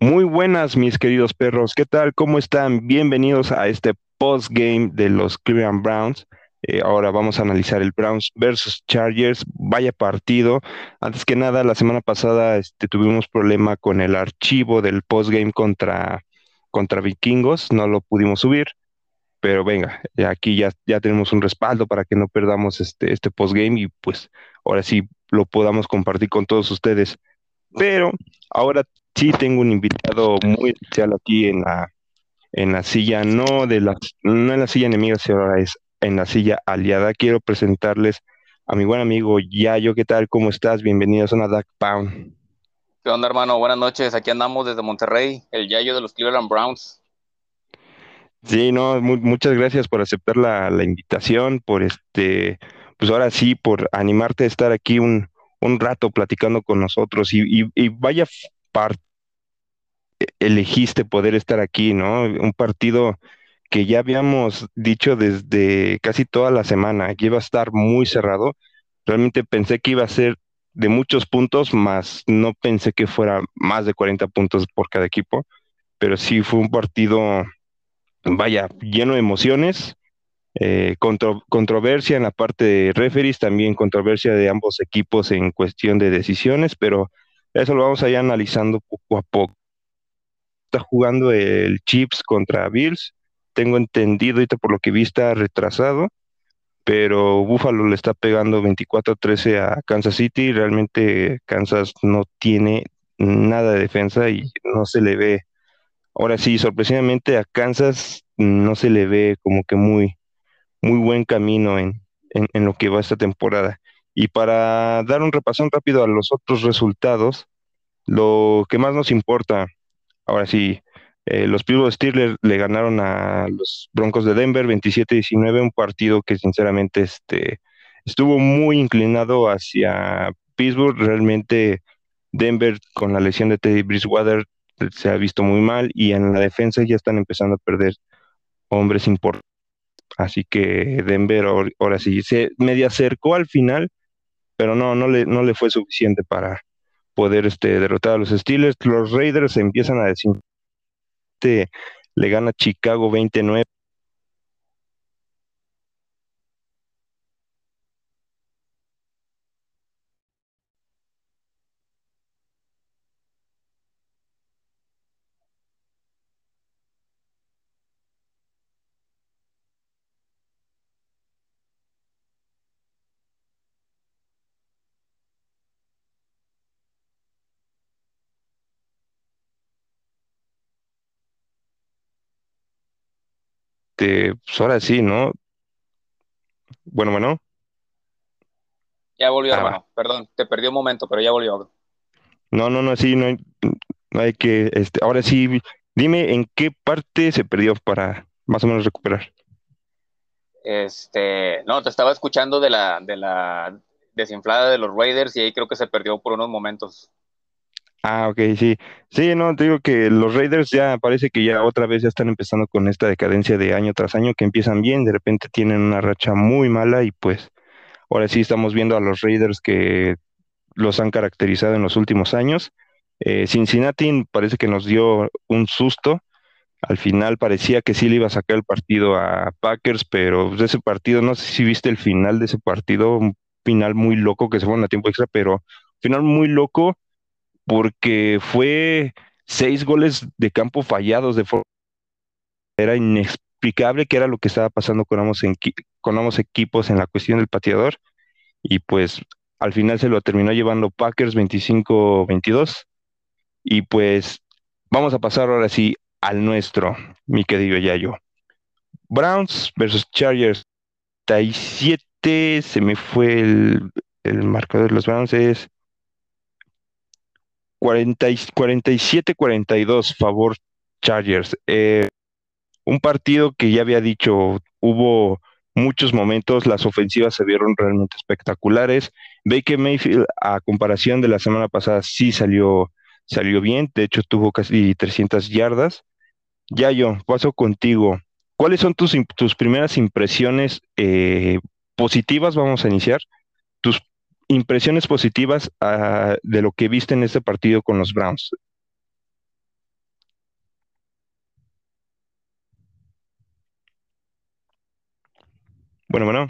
Muy buenas, mis queridos perros. ¿Qué tal? ¿Cómo están? Bienvenidos a este post-game de los Cleveland Browns. Eh, ahora vamos a analizar el Browns versus Chargers. Vaya partido. Antes que nada, la semana pasada este, tuvimos problema con el archivo del post-game contra, contra Vikingos. No lo pudimos subir. Pero venga, aquí ya, ya tenemos un respaldo para que no perdamos este, este postgame y pues ahora sí lo podamos compartir con todos ustedes. Pero ahora sí tengo un invitado muy especial aquí en la, en la silla, no de la, no en la silla enemiga, sino ahora es en la silla aliada. Quiero presentarles a mi buen amigo Yayo. ¿Qué tal? ¿Cómo estás? Bienvenidos a una Duck Pound. ¿Qué onda, hermano? Buenas noches. Aquí andamos desde Monterrey, el Yayo de los Cleveland Browns. Sí, no, muchas gracias por aceptar la, la, invitación, por este, pues ahora sí, por animarte a estar aquí un, un rato platicando con nosotros y, vaya parte elegiste poder estar aquí, ¿no? Un partido que ya habíamos dicho desde casi toda la semana, que iba a estar muy cerrado. Realmente pensé que iba a ser de muchos puntos, más no pensé que fuera más de 40 puntos por cada equipo, pero sí fue un partido, vaya, lleno de emociones, eh, controversia en la parte de referees, también controversia de ambos equipos en cuestión de decisiones, pero eso lo vamos a ir analizando poco a poco está jugando el Chips contra Bills. Tengo entendido, ahorita por lo que vi, está retrasado, pero Buffalo le está pegando 24-13 a Kansas City. Realmente Kansas no tiene nada de defensa y no se le ve. Ahora sí, sorpresivamente a Kansas no se le ve como que muy, muy buen camino en, en lo que va esta temporada. Y para dar un repasón rápido a los otros resultados, lo que más nos importa, Ahora sí, eh, los Pittsburgh Steelers le ganaron a los Broncos de Denver 27-19, un partido que sinceramente este, estuvo muy inclinado hacia Pittsburgh. Realmente Denver con la lesión de Teddy Bridgewater se ha visto muy mal y en la defensa ya están empezando a perder hombres importantes. Así que Denver ahora sí se media acercó al final, pero no, no le, no le fue suficiente para, poder este, derrotar a los Steelers. Los Raiders empiezan a decir, le gana Chicago 29 este, pues ahora sí, ¿no? Bueno, bueno. Ya volvió, ah, hermano. Perdón, te perdí un momento, pero ya volvió. No, no, no, sí, no hay, no hay que, este, ahora sí, dime en qué parte se perdió para más o menos recuperar. Este, no, te estaba escuchando de la, de la desinflada de los Raiders y ahí creo que se perdió por unos momentos. Ah, ok, sí. Sí, no, te digo que los Raiders ya parece que ya otra vez ya están empezando con esta decadencia de año tras año, que empiezan bien, de repente tienen una racha muy mala y pues ahora sí estamos viendo a los Raiders que los han caracterizado en los últimos años. Eh, Cincinnati parece que nos dio un susto. Al final parecía que sí le iba a sacar el partido a Packers, pero de ese partido, no sé si viste el final de ese partido, un final muy loco que se fue a tiempo extra, pero final muy loco porque fue seis goles de campo fallados de forma era inexplicable qué era lo que estaba pasando con ambos, con ambos equipos en la cuestión del pateador y pues al final se lo terminó llevando Packers 25-22 y pues vamos a pasar ahora sí al nuestro, mi querido Yayo. Browns versus Chargers 37, se me fue el, el marcador de los Browns es 47-42 favor Chargers. Eh, un partido que ya había dicho, hubo muchos momentos, las ofensivas se vieron realmente espectaculares. Baker Mayfield, a comparación de la semana pasada, sí salió, salió bien, de hecho tuvo casi 300 yardas. Ya yo, paso contigo. ¿Cuáles son tus, tus primeras impresiones eh, positivas? Vamos a iniciar. Tus impresiones positivas uh, de lo que viste en este partido con los Browns. Bueno, bueno.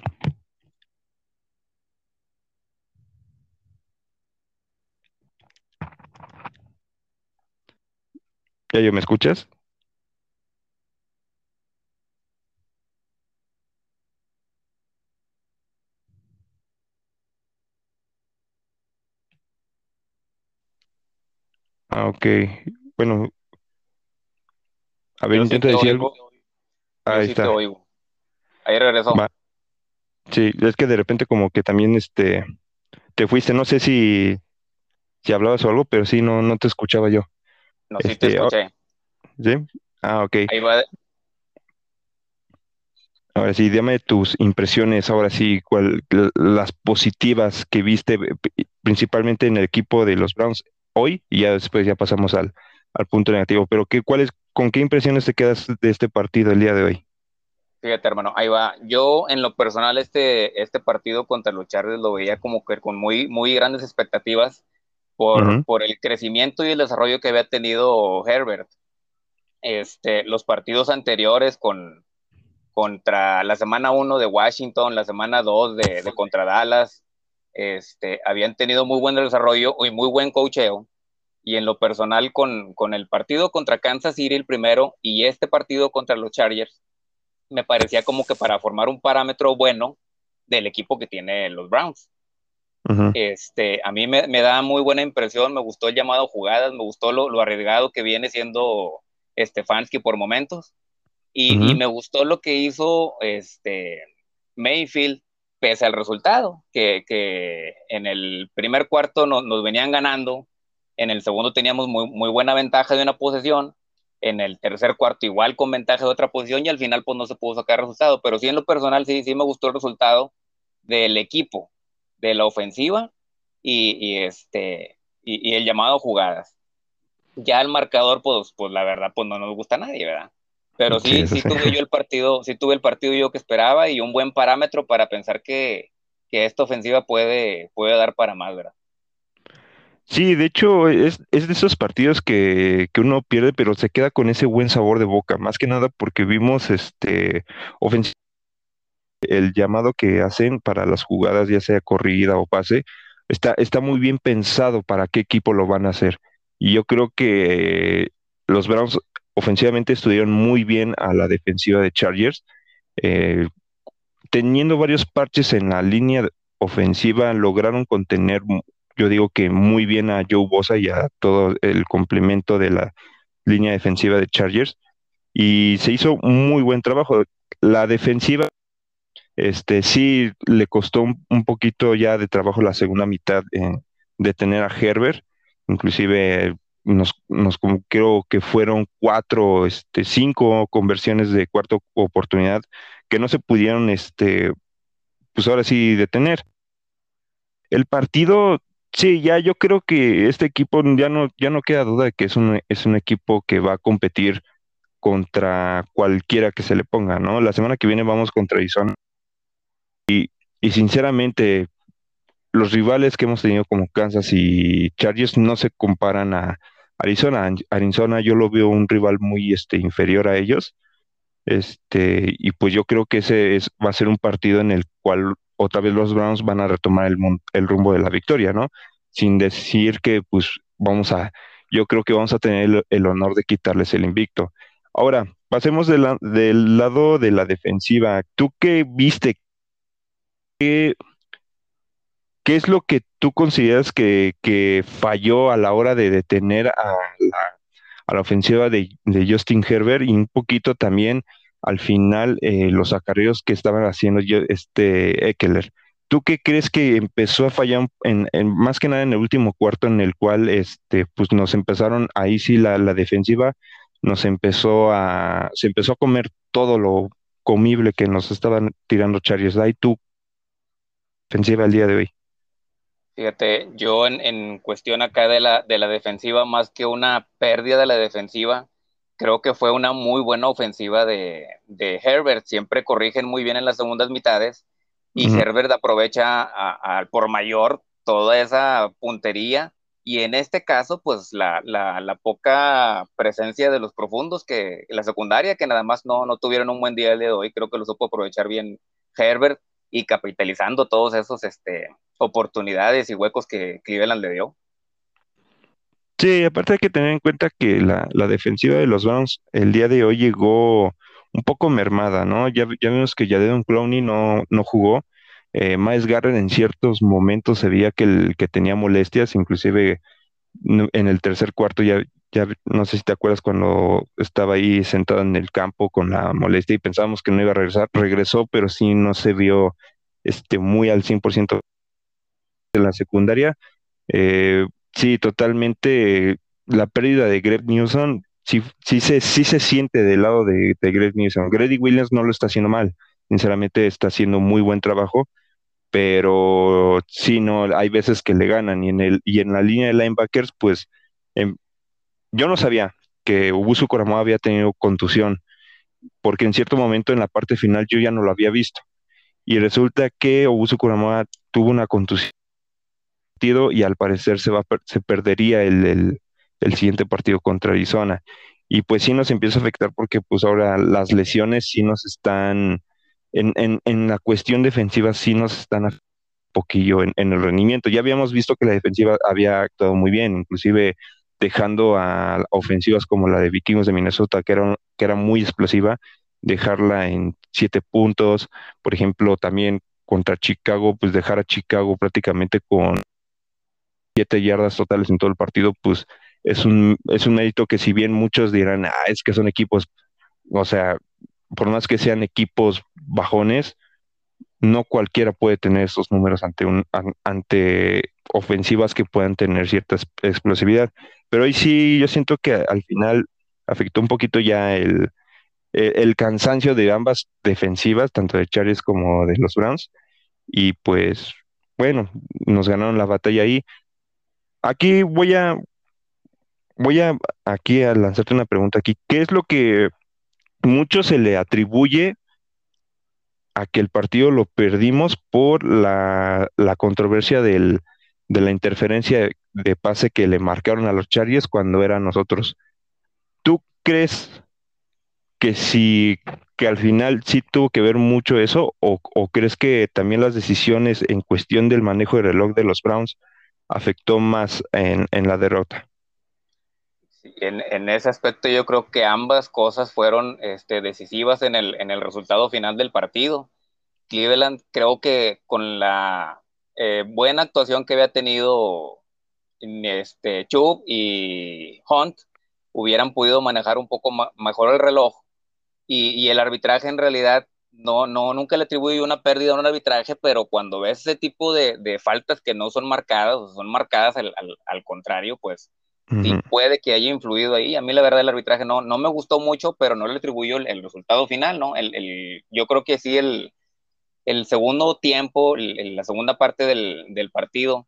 ¿Ya yo me escuchas? Ah, ok. Bueno, a ver, Yo sí intento te decir oigo, algo. yo Ahí sí te está. oigo. Ahí regresó. Va. Sí, es que de repente como que también este te fuiste, no sé si, si hablabas o algo, pero sí, no, no te escuchaba yo. No, sí te Este, ah, escuché. ¿sí? Ah, ok. Ahí va. Ahora sí, dame tus impresiones, ahora sí, cuál, las positivas que viste, eh, principalmente en el equipo de los Browns hoy, y ya después ya pasamos al, al punto negativo. Pero qué, ¿cuáles, con qué impresiones te quedas de este partido el día de hoy? Fíjate, hermano, ahí va. Yo, en lo personal, este, este partido contra los Chargers lo veía como que con muy, muy grandes expectativas por, Ujú, por el crecimiento y el desarrollo que había tenido Herbert. Este, los partidos anteriores con, contra la semana 1 de Washington, la semana 2 de, de contra Dallas, este, habían tenido muy buen desarrollo y muy buen coacheo. Y en lo personal, con, con el partido contra Kansas City, el primero, y este partido contra los Chargers, me parecía como que para formar un parámetro bueno del equipo que tiene los Browns. ujú, Este, a mí me, me da muy buena impresión, me gustó el llamado jugadas, me gustó lo, lo arriesgado que viene siendo Stefanski por momentos, y, y me gustó lo que hizo este, Mayfield pese al resultado, que, que en el primer cuarto nos, nos venían ganando, en el segundo teníamos muy, muy buena ventaja de una posesión, en el tercer cuarto igual con ventaja de otra posición y al final pues no se pudo sacar resultado, pero sí en lo personal sí, sí me gustó el resultado del equipo, de la ofensiva y, y este, y, y, el llamado jugadas. Ya el marcador, pues, pues la verdad, pues no nos gusta a nadie, ¿verdad? Pero Sí, sí, tuve yo el partido, sí tuve el partido yo que esperaba y un buen parámetro para pensar que, que esta ofensiva puede, puede dar para más, ¿verdad? Sí, de hecho, es, es de esos partidos que, que uno pierde, pero se queda con ese buen sabor de boca, más que nada porque vimos este ofensiva el llamado que hacen para las jugadas, ya sea corrida o pase, está, está muy bien pensado para qué equipo lo van a hacer. Y yo creo que los Browns ofensivamente estuvieron muy bien a la defensiva de Chargers, eh, teniendo varios parches en la línea ofensiva, lograron contener, yo digo que muy bien a Joe Bosa y a todo el complemento de la línea defensiva de Chargers, y se hizo muy buen trabajo. La defensiva este sí le costó un, poquito ya de trabajo la segunda mitad en detener a Herbert, inclusive nos, creo que fueron cuatro, este, cinco conversiones de cuarta oportunidad que no se pudieron, este, pues ahora sí detener. El partido, sí, ya yo creo que este equipo ya no, ya no queda duda de que es un, es un equipo que va a competir contra cualquiera que se le ponga, ¿no? La semana que viene vamos contra Arizona y sinceramente los rivales que hemos tenido como Kansas y Chargers no se comparan a Arizona. Arizona yo lo veo un rival muy este, inferior a ellos. Este, y pues yo creo que ese es, va a ser un partido en el cual otra vez los Browns van a retomar el, el rumbo de la victoria, ¿no? Sin decir que pues vamos a, yo creo que vamos a tener el, honor de quitarles el invicto. Ahora, pasemos del lado de la defensiva. ¿Tú qué viste? ¿Qué, ¿Qué es lo que tú consideras que, falló a la hora de detener a la, ofensiva de, Justin Herbert y un poquito también al final eh, los acarreos que estaban haciendo este Eckler? ¿Tú qué crees que empezó a fallar más que nada en el último cuarto en el cual este, pues nos empezaron, ahí sí la, defensiva nos empezó a, se empezó a comer todo lo comible que nos estaban tirando Chargers. Ahí tú, defensiva el día de hoy. Fíjate, yo en, en, cuestión acá de la, de la defensiva, más que una pérdida de la defensiva, creo que fue una muy buena ofensiva de, de Herbert. Siempre corrigen muy bien en las segundas mitades y uh -huh. Herbert aprovecha a, a, por mayor toda esa puntería. Y en este caso, pues la, la, la, poca presencia de los profundos que la secundaria, que nada más no, no tuvieron un buen día el día de hoy, creo que lo supo aprovechar bien Herbert y capitalizando todos esos este, oportunidades y huecos que Cleveland le dio. Sí, aparte hay que tener en cuenta que la, defensiva de los Browns el día de hoy llegó un poco mermada, ¿no? Ya, ya vimos que Jadon Clowney no, no jugó. Eh, Miles Garrett en ciertos momentos se veía que, el, que tenía molestias, inclusive en el tercer cuarto ya, ya no sé si te acuerdas cuando estaba ahí sentado en el campo con la molestia y pensábamos que no iba a regresar, regresó, pero sí no se vio este, muy al 100% de la secundaria. Eh, sí, totalmente la pérdida de Greg Newsom, sí, sí, se, sí se siente del lado de, de Greg Newsom. Grady Williams no lo está haciendo mal, sinceramente está haciendo muy buen trabajo, pero sí, no, hay veces que le ganan y en, el, y en la línea de linebackers, pues em, yo no sabía que Ubusu Koramoa había tenido contusión, porque en cierto momento en la parte final yo ya no lo había visto. Y resulta que Obusu Koramoa tuvo una contusión y al parecer se, va, se perdería el, siguiente partido contra Arizona. Y pues sí nos empieza a afectar porque pues ahora las lesiones sí nos están, en, en, la cuestión defensiva sí nos están un poquillo en, en, el rendimiento. Ya habíamos visto que la defensiva había actuado muy bien, inclusive dejando a ofensivas como la de Vikingos de Minnesota, que era, que era muy explosiva, dejarla en siete puntos, por ejemplo, también contra Chicago, pues dejar a Chicago prácticamente con siete yardas totales en todo el partido, pues es un, es un mérito que si bien muchos dirán, ah, es que son equipos, o sea, por más que sean equipos bajones, no cualquiera puede tener esos números ante un ante ofensivas que puedan tener cierta explosividad. Pero hoy sí, yo siento que al final afectó un poquito ya el, el, cansancio de ambas defensivas, tanto de Chargers como de los Browns. Y pues, bueno, nos ganaron la batalla ahí. Aquí voy a, voy a, aquí a lanzarte una pregunta aquí. ¿Qué es lo que mucho se le atribuye a que el partido lo perdimos por la, la controversia del, de la interferencia de pase que le marcaron a los Chargers cuando eran nosotros. ¿Tú crees que si que al final sí tuvo que ver mucho eso o, crees que también las decisiones en cuestión del manejo del reloj de los Browns afectó más en, la derrota? En, ese aspecto yo creo que ambas cosas fueron este, decisivas en el, resultado final del partido. Cleveland creo que con la eh, buena actuación que había tenido este, Chubb y Hunt, hubieran podido manejar un poco mejor el reloj y, el arbitraje en realidad no, no, nunca le atribuye una pérdida a un arbitraje, pero cuando ves ese tipo de, faltas que no son marcadas, o son marcadas al, contrario, pues sí puede que haya influido ahí. A mí la verdad el arbitraje no, no me gustó mucho, pero no le atribuyo el, resultado final, ¿no? El, yo creo que sí el, el segundo tiempo, la segunda parte del, partido,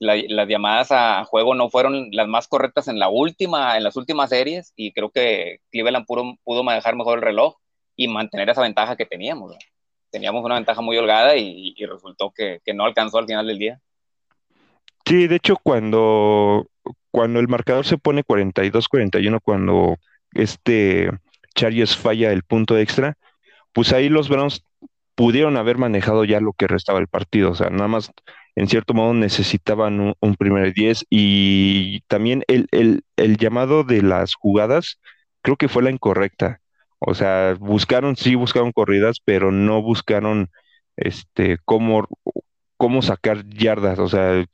las llamadas a juego no fueron las más correctas en la última, en las últimas series, y creo que Cleveland pudo, pudo manejar mejor el reloj y mantener esa ventaja que teníamos. Teníamos una ventaja muy holgada y, resultó que, no alcanzó al final del día. Sí, de hecho, cuando, cuando el marcador se pone 42-41, cuando este Chargers falla el punto extra, pues ahí los Browns pudieron haber manejado ya lo que restaba el partido. O sea, nada más, en cierto modo, necesitaban un, primer 10 y también el, el, llamado de las jugadas creo que fue la incorrecta. O sea, buscaron, sí buscaron corridas, pero no buscaron este cómo, cómo sacar yardas. O sea,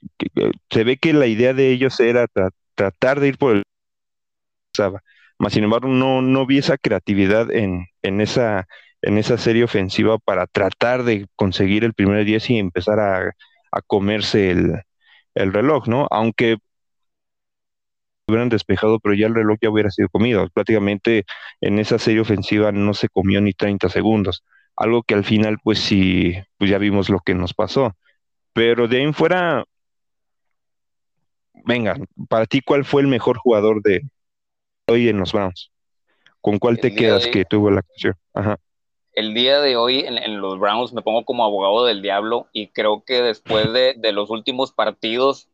se ve que la idea de ellos era tratar de ir por el... Más sin embargo, no, no vi esa creatividad en, en esa en esa serie ofensiva para tratar de conseguir el primer 10 y empezar a, comerse el, reloj, ¿no? Aunque hubieran despejado, pero ya el reloj ya hubiera sido comido. Prácticamente en esa serie ofensiva no se comió ni 30 segundos. Algo que al final, pues sí, pues ya vimos lo que nos pasó. Pero de ahí en fuera, venga, para ti, ¿cuál fue el mejor jugador de hoy en los Browns? ¿Con cuál te quedas que tuvo la acción? Ajá el día de hoy en, los Browns me pongo como abogado del diablo y creo que después de, los últimos partidos,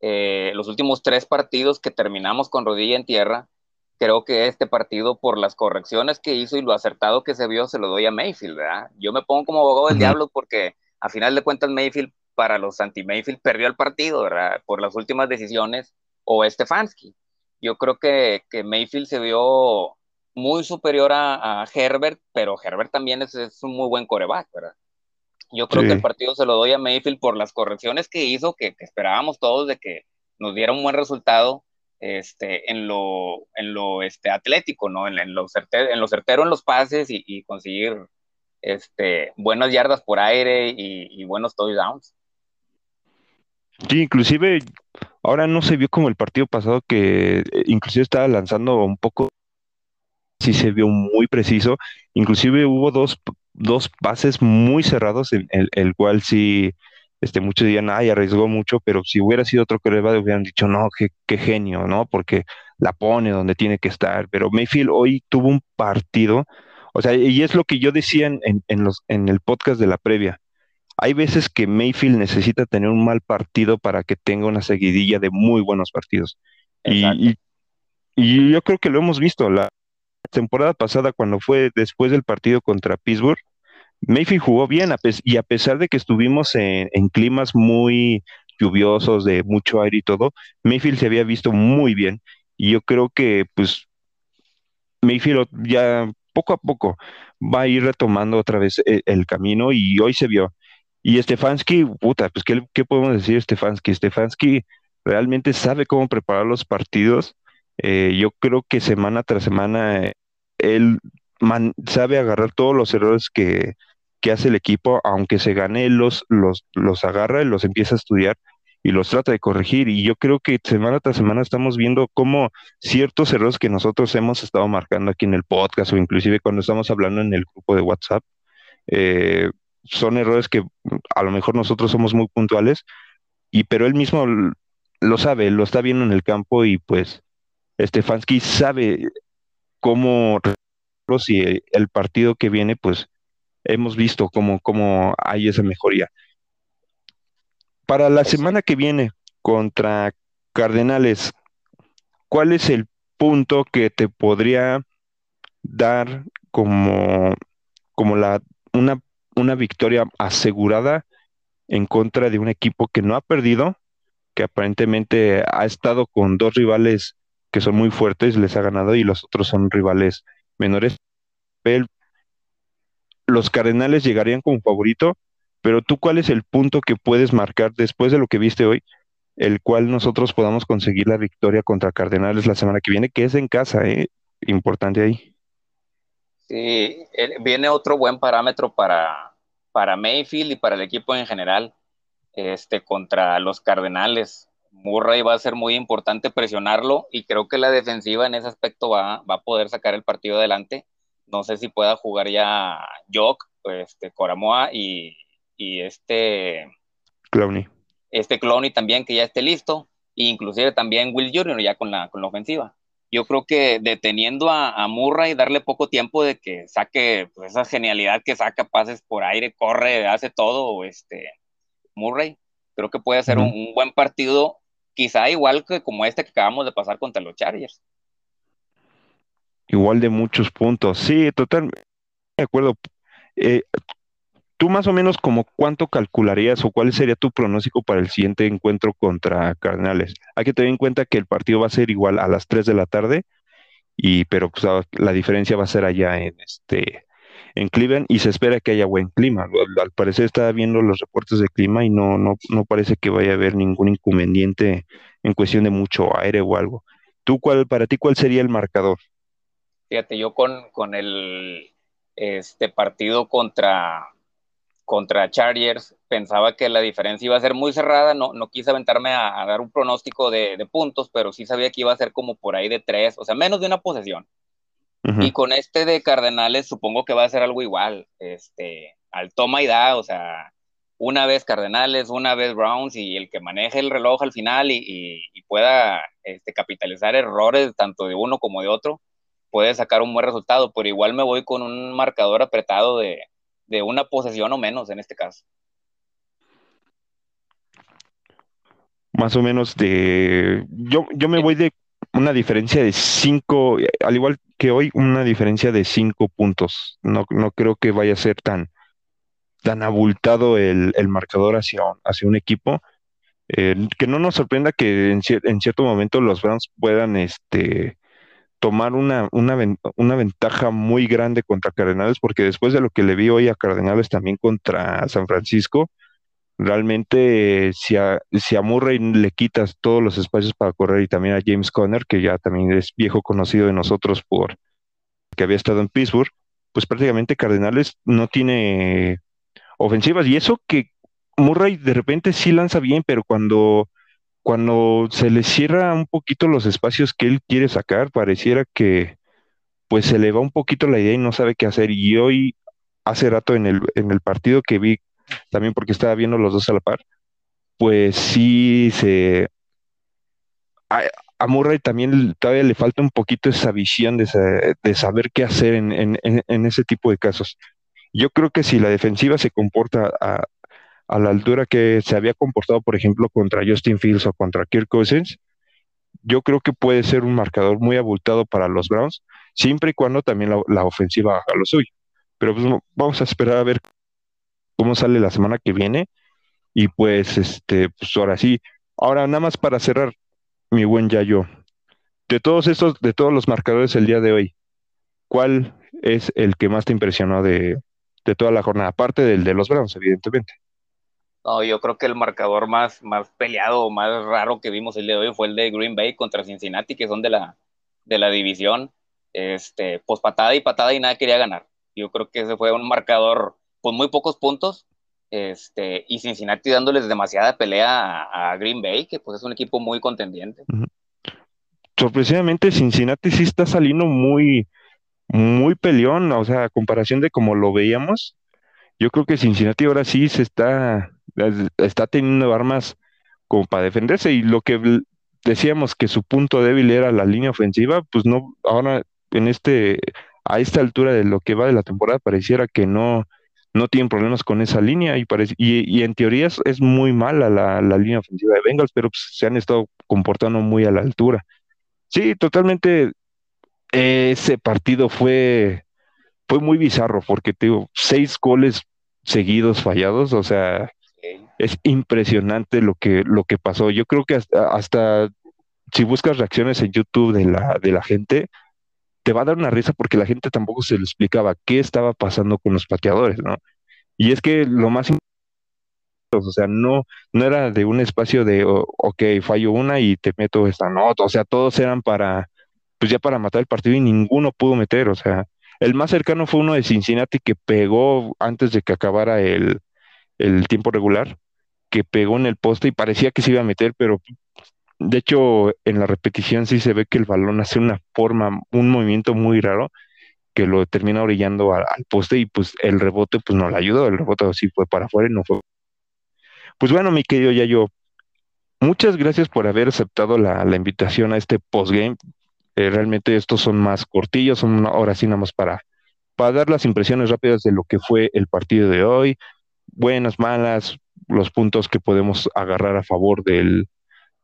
eh, los últimos tres partidos que terminamos con rodilla en tierra, creo que este partido, por las correcciones que hizo y lo acertado que se vio, se lo doy a Mayfield, ¿verdad? Yo me pongo como abogado del diablo porque a final de cuentas Mayfield, para los anti-Mayfield, perdió el partido, ¿verdad? Por las últimas decisiones, o Stefanski. Yo creo que, que Mayfield se vio muy superior a, Herbert, pero Herbert también es, un muy buen coreback, ¿verdad? Yo creo que el partido se lo doy a Mayfield por las correcciones que hizo, que, esperábamos todos de que nos diera un buen resultado este, en lo, en lo este, atlético, ¿no? En, lo certero, en lo certero en los pases y, conseguir este, buenas yardas por aire y, y buenos touchdowns. Sí, inclusive ahora no se vio como el partido pasado que eh, inclusive estaba lanzando un poco sí se vio muy preciso. Inclusive hubo dos, dos pases muy cerrados, en el, cual sí, este, muchos dirían, ay, arriesgó mucho, pero si hubiera sido otro le hubieran dicho, no, qué, qué genio, ¿no? Porque la pone donde tiene que estar. Pero Mayfield hoy tuvo un partido, o sea, y es lo que yo decía en, en, los, en el podcast de la previa. Hay veces que Mayfield necesita tener un mal partido para que tenga una seguidilla de muy buenos partidos. Y, y, y, yo creo que lo hemos visto. La, temporada pasada, cuando fue después del partido contra Pittsburgh, Mayfield jugó bien, y a pesar de que estuvimos en, climas muy lluviosos, de mucho aire y todo, Mayfield se había visto muy bien. Y yo creo que, pues, Mayfield ya poco a poco va a ir retomando otra vez e, el, camino y hoy se vio. Y Stefanski, puta, pues, ¿qué, podemos decir Stefanski? Stefanski realmente sabe cómo preparar los partidos. Eh, yo creo que semana tras semana eh, él sabe agarrar todos los errores que, hace el equipo, aunque se gane, los, los, los agarra y los empieza a estudiar y los trata de corregir. Y yo creo que semana tras semana estamos viendo cómo ciertos errores que nosotros hemos estado marcando aquí en el podcast o inclusive cuando estamos hablando en el grupo de WhatsApp, eh, son errores que a lo mejor nosotros somos muy puntuales, y pero él mismo lo sabe, lo está viendo en el campo y pues Stefanski sabe cómo si el partido que viene, pues hemos visto cómo, cómo hay esa mejoría. Para la semana que viene contra Cardenales, ¿cuál es el punto que te podría dar como, como la, una, una victoria asegurada en contra de un equipo que no ha perdido, que aparentemente ha estado con dos rivales que son muy fuertes, les ha ganado y los otros son rivales menores. Los Cardenales llegarían como favorito, pero tú cuál es el punto que puedes marcar después de lo que viste hoy, el cual nosotros podamos conseguir la victoria contra Cardenales la semana que viene, que es en casa, ¿eh? importante ahí. Sí, viene otro buen parámetro para, para Mayfield y para el equipo en general, este, contra los Cardenales. Murray va a ser muy importante presionarlo y creo que la defensiva en ese aspecto va, va a poder sacar el partido adelante. No sé si pueda jugar ya Jock, este, Coramoa y, y este... Clowney. Este Clowney también que ya esté listo, e inclusive también Will Jr. ya con la, con la ofensiva. Yo creo que deteniendo a, a Murray, darle poco tiempo de que saque pues, esa genialidad que saca pases por aire, corre, hace todo, este, Murray, creo que puede ser un, buen partido quizá igual que como este que acabamos de pasar contra los Chargers. Igual de muchos puntos. Sí, totalmente de acuerdo. Eh, ¿Tú más o menos como cuánto calcularías o cuál sería tu pronóstico para el siguiente encuentro contra Cardenales? Hay que tener en cuenta que el partido va a ser igual a las 3 de la tarde, y, pero pues, la diferencia va a ser allá en este en Cleveland y se espera que haya buen clima. Al, parecer estaba viendo los reportes de clima y no, no, no parece que vaya a haber ningún inconveniente en cuestión de mucho aire o algo. ¿Tú cuál, para ti, cuál sería el marcador? Fíjate, yo con, con el este partido contra, contra Chargers pensaba que la diferencia iba a ser muy cerrada, no, no quise aventarme a, dar un pronóstico de, de, puntos, pero sí sabía que iba a ser como por ahí de tres, o sea, menos de una posesión. Y con este de Cardenales supongo que va a ser algo igual, este, al toma y da, o sea, una vez Cardenales, una vez Browns y el que maneje el reloj al final y, pueda este, capitalizar errores tanto de uno como de otro, puede sacar un buen resultado, pero igual me voy con un marcador apretado de, de una posesión o menos en este caso. Más o menos de... Yo, yo me voy de una diferencia de cinco, al igual que hoy, una diferencia de cinco puntos. No, no creo que vaya a ser tan, tan abultado el, marcador hacia, hacia un equipo. Eh, que no nos sorprenda que en, en, cierto momento los Browns puedan este, tomar una, una, una, ventaja muy grande contra Cardenales, porque después de lo que le vi hoy a Cardenales también contra San Francisco, realmente si a, si a Murray le quitas todos los espacios para correr y también a James Conner, que ya también es viejo conocido de nosotros por que había estado en Pittsburgh, pues prácticamente Cardenales no tiene ofensivas. Y eso que Murray de repente sí lanza bien, pero cuando, cuando se le cierra un poquito los espacios que él quiere sacar, pareciera que pues se le va un poquito la idea y no sabe qué hacer. Y hoy, hace rato en el, en el partido que vi también porque estaba viendo los dos a la par, pues sí se... A, Murray también todavía le falta un poquito esa visión de, saber qué hacer en, ese tipo de casos. Yo creo que si la defensiva se comporta a, la altura que se había comportado, por ejemplo, contra Justin Fields o contra Kirk Cousins, yo creo que puede ser un marcador muy abultado para los Browns, siempre y cuando también la, la ofensiva haga lo suyo. Pero pues vamos a esperar a ver cómo sale la semana que viene. Y pues, este, pues ahora sí. Ahora, nada más para cerrar, mi buen Yayo. De todos estos, de todos los marcadores el día de hoy, ¿cuál es el que más te impresionó de, de toda la jornada? Aparte del de los Browns, evidentemente. No, yo creo que el marcador más, más peleado, más raro que vimos el día de hoy fue el de Green Bay contra Cincinnati, que son de la, de la división. Este, pues patada y patada y nada quería ganar. Yo creo que ese fue un marcador con muy pocos puntos, este, y Cincinnati dándoles demasiada pelea a, Green Bay, que pues es un equipo muy contendiente. Sorpresivamente, Cincinnati sí está saliendo muy, muy peleón, o sea, a comparación de como lo veíamos, yo creo que Cincinnati ahora sí se está, está teniendo armas como para defenderse, y lo que decíamos que su punto débil era la línea ofensiva, pues no, ahora en este, a esta altura de lo que va de la temporada, pareciera que no, no tienen problemas con esa línea y, parece, y, en teoría es, muy mala la, línea ofensiva de Bengals, pero pues, se han estado comportando muy a la altura. Sí, totalmente ese partido fue, fue muy bizarro porque tengo seis goles seguidos fallados, o sea, es impresionante lo que, lo que pasó. Yo creo que hasta, hasta si buscas reacciones en YouTube de la, de la gente, te va a dar una risa porque la gente tampoco se le explicaba qué estaba pasando con los pateadores, ¿no? Y es que lo más o sea, no, no era de un espacio de, ok, fallo una y te meto esta nota, o sea, todos eran para, pues ya para matar el partido y ninguno pudo meter, o sea, el más cercano fue uno de Cincinnati que pegó antes de que acabara el, el tiempo regular, que pegó en el poste y parecía que se iba a meter, pero de hecho, en la repetición sí se ve que el balón hace una forma, un movimiento muy raro que lo termina orillando al, poste y pues el rebote pues no le ayudó, el rebote sí fue para afuera y no fue. Pues bueno, mi querido Yayo, muchas gracias por haber aceptado la, invitación a este postgame. Eh, realmente estos son más cortillos, son ahora sí nada más para, para dar las impresiones rápidas de lo que fue el partido de hoy, buenas, malas, los puntos que podemos agarrar a favor del,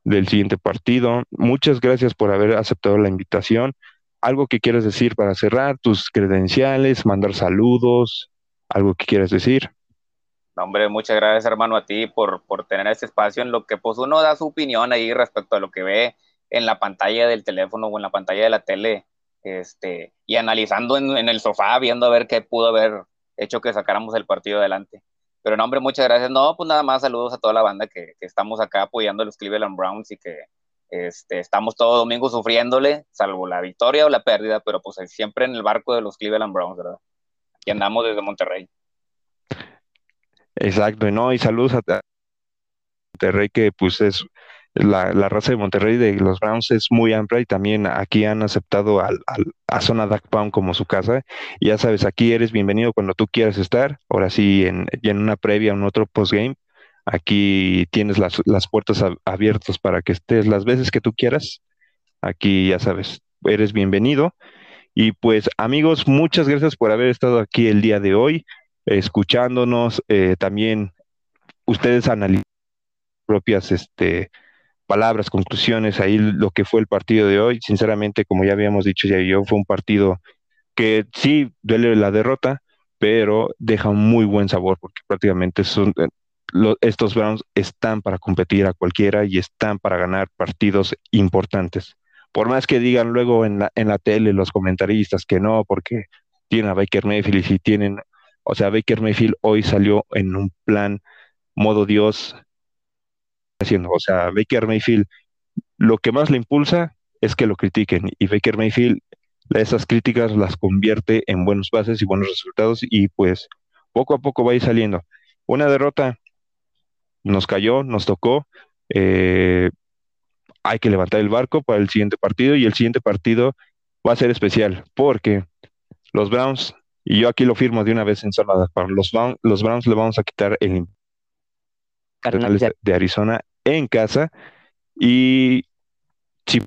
del siguiente partido. Muchas gracias por haber aceptado la invitación. ¿Algo que quieras decir para cerrar? ¿Tus credenciales? ¿Mandar saludos? ¿Algo que quieras decir? No, hombre, muchas gracias, hermano, a ti por, por tener este espacio en lo que pues uno da su opinión ahí respecto a lo que ve en la pantalla del teléfono o en la pantalla de la tele, este, y analizando en, el sofá, viendo a ver qué pudo haber hecho que sacáramos el partido adelante. Pero no, hombre, muchas gracias. No, pues nada más saludos a toda la banda que, estamos acá apoyando a los Cleveland Browns y que este, estamos todo domingo sufriéndole, salvo la victoria o la pérdida, pero pues siempre en el barco de los Cleveland Browns, ¿verdad? Y andamos desde Monterrey. Exacto, no, y saludos a Monterrey que pues es la, raza de Monterrey de los Browns es muy amplia y también aquí han aceptado al, a Zona Duck Pound como su casa. Ya sabes, aquí eres bienvenido cuando tú quieras estar. Ahora sí, en, en una previa, en otro postgame, aquí tienes las, las puertas abiertas para que estés las veces que tú quieras. Aquí, ya sabes, eres bienvenido. Y pues amigos, muchas gracias por haber estado aquí el día de hoy, escuchándonos. Eh, también ustedes analizan propias este, palabras, conclusiones, ahí lo que fue el partido de hoy. Sinceramente, como ya habíamos dicho ya yo, fue un partido que sí duele la derrota, pero deja un muy buen sabor porque prácticamente son, eh, estos Browns están para competir a cualquiera y están para ganar partidos importantes. Por más que digan luego en la, en la tele los comentaristas que no, porque tienen a Baker Mayfield y si tienen, o sea, Baker Mayfield hoy salió en un plan modo Dios haciendo, o sea, Baker Mayfield lo que más le impulsa es que lo critiquen y Baker Mayfield esas críticas las convierte en buenos pases y buenos resultados y pues poco a poco va a ir saliendo. Una derrota nos cayó, nos tocó, eh, hay que levantar el barco para el siguiente partido y el siguiente partido va a ser especial porque los Browns, y yo aquí lo firmo de una vez en Salvador, para los, los Browns le vamos a quitar el Cardenales de Arizona en casa y si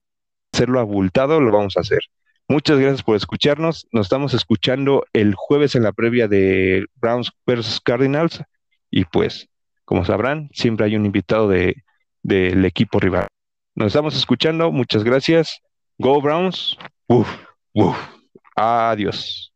hacerlo abultado lo vamos a hacer. Muchas gracias por escucharnos. Nos estamos escuchando el jueves en la previa de Browns versus Cardinals y pues, como sabrán, siempre hay un invitado de del equipo rival. Nos estamos escuchando. Muchas gracias. Go Browns. Uf, uf. Adiós.